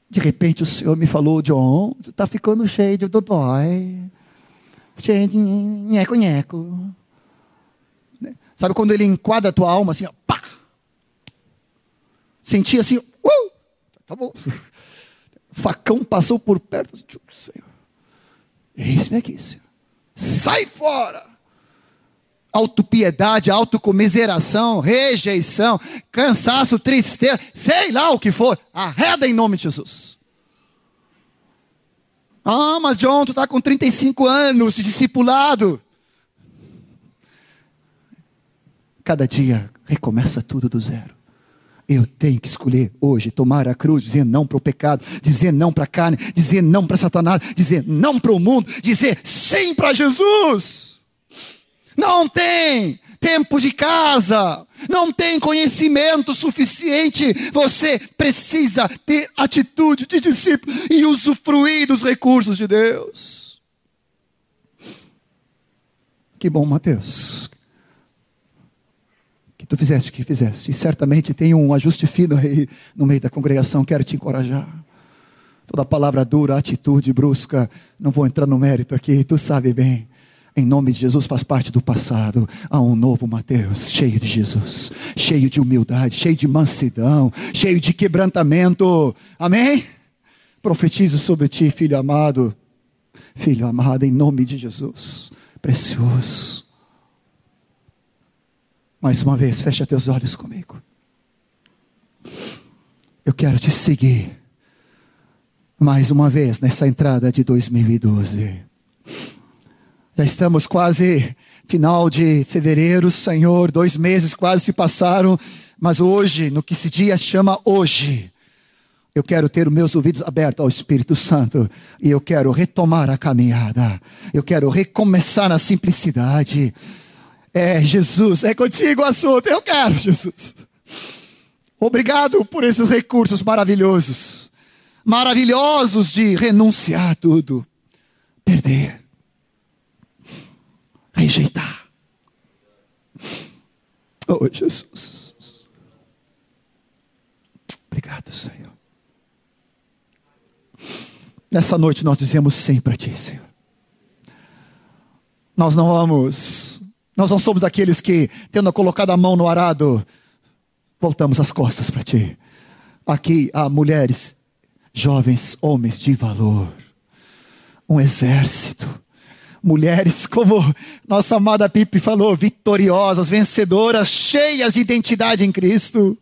De repente o Senhor me falou, John, tu está ficando cheio de dodói, cheio de nheco-nheco. Né? Sabe quando ele enquadra a tua alma assim, ó, pá! Senti assim, uh! Tá bom. Facão passou por perto, Senhor. Eis-me aqui, Senhor. Sai fora! Autopiedade, autocomiseração, rejeição, cansaço, tristeza, sei lá o que for, arreda em nome de Jesus. Ah, mas John, tu está com 35 anos de discipulado. Cada dia recomeça tudo do zero. Eu tenho que escolher hoje tomar a cruz, dizer não para o pecado, dizer não para a carne, dizer não para Satanás, dizer não para o mundo, dizer sim para Jesus. Não tem tempo de casa, não tem conhecimento suficiente. Você precisa ter atitude de discípulo e usufruir dos recursos de Deus. Que bom, Mateus tu fizeste o que fizeste. E certamente tem um ajuste fino aí no meio da congregação. Quero te encorajar. Toda palavra dura, atitude brusca, não vou entrar no mérito aqui, tu sabe bem. Em nome de Jesus faz parte do passado. Há um novo Mateus, cheio de Jesus, cheio de humildade, cheio de mansidão, cheio de quebrantamento. Amém? Profetizo sobre ti, filho amado. Filho amado, em nome de Jesus. Precioso mais uma vez, fecha teus olhos comigo. Eu quero te seguir. Mais uma vez nessa entrada de 2012. Já estamos quase final de fevereiro, Senhor. Dois meses quase se passaram. Mas hoje, no que esse dia chama hoje, eu quero ter os meus ouvidos abertos ao Espírito Santo e eu quero retomar a caminhada. Eu quero recomeçar na simplicidade. É, Jesus, é contigo o assunto. Eu quero, Jesus. Obrigado por esses recursos maravilhosos. Maravilhosos de renunciar a tudo, perder, rejeitar. Oh, Jesus. Obrigado, Senhor. Nessa noite nós dizemos sim para Ti, Senhor. Nós não vamos nós não somos daqueles que, tendo colocado a mão no arado, voltamos as costas para ti. Aqui há mulheres, jovens, homens de valor, um exército. Mulheres, como nossa amada Pipe falou, vitoriosas, vencedoras, cheias de identidade em Cristo,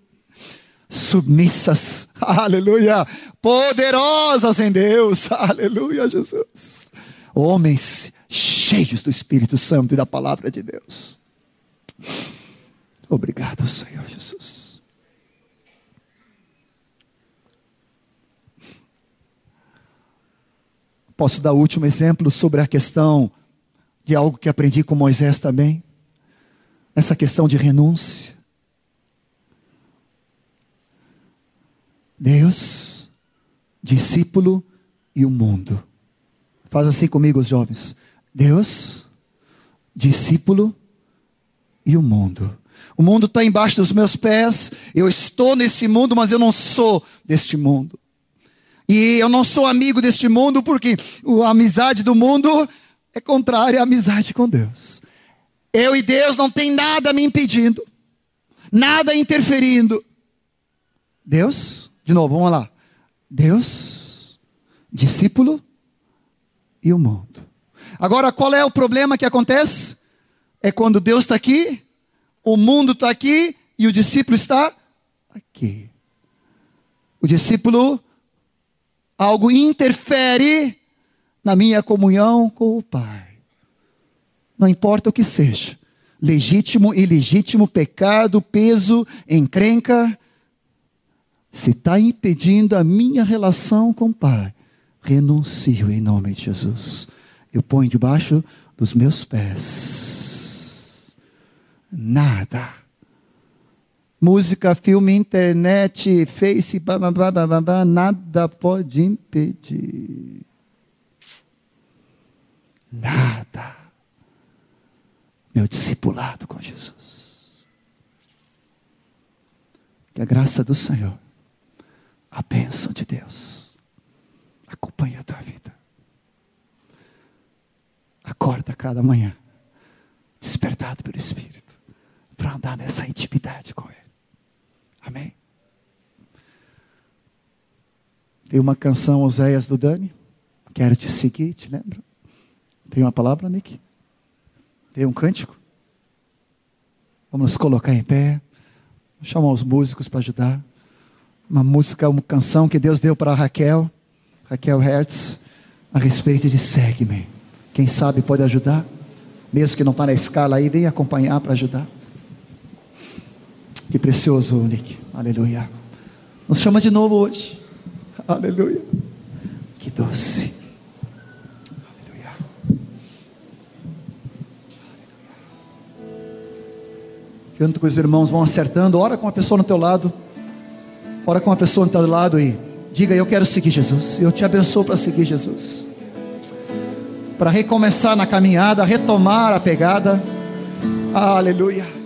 submissas, aleluia, poderosas em Deus, aleluia, Jesus. Homens cheios do Espírito Santo e da palavra de Deus. Obrigado, Senhor Jesus. Posso dar o último exemplo sobre a questão de algo que aprendi com Moisés também? Essa questão de renúncia. Deus, discípulo e o mundo. Faz assim comigo, os jovens. Deus, discípulo e o mundo. O mundo está embaixo dos meus pés, eu estou nesse mundo, mas eu não sou deste mundo. E eu não sou amigo deste mundo porque a amizade do mundo é contrária à amizade com Deus. Eu e Deus não tem nada me impedindo, nada interferindo. Deus, de novo, vamos lá. Deus, discípulo e o mundo. Agora, qual é o problema que acontece? É quando Deus está aqui, o mundo está aqui e o discípulo está aqui. O discípulo, algo interfere na minha comunhão com o Pai. Não importa o que seja, legítimo, ilegítimo, pecado, peso, encrenca, se está impedindo a minha relação com o Pai, renuncio em nome de Jesus eu ponho debaixo dos meus pés. Nada. Música, filme, internet, face, babá, nada pode impedir. Nada. Meu discipulado com Jesus. Que a graça do Senhor, a bênção de Deus, acompanhe a tua vida. Acorda cada manhã, despertado pelo Espírito, para andar nessa intimidade com Ele. Amém? Tem uma canção, Oséias do Dani. Quero te seguir, te lembro? Tem uma palavra, Nick? Tem um cântico? Vamos nos colocar em pé. Chamar os músicos para ajudar. Uma música, uma canção que Deus deu para Raquel, Raquel Hertz, a respeito de segue-me. Quem sabe pode ajudar? Mesmo que não está na escala aí, vem acompanhar para ajudar. Que precioso, Nick. Aleluia. Nos chama de novo hoje. Aleluia. Que doce. Aleluia. Enquanto que os irmãos vão acertando, ora com a pessoa no teu lado. Ora com a pessoa no teu lado e diga: Eu quero seguir Jesus. Eu te abençoo para seguir Jesus. Para recomeçar na caminhada, retomar a pegada. Aleluia.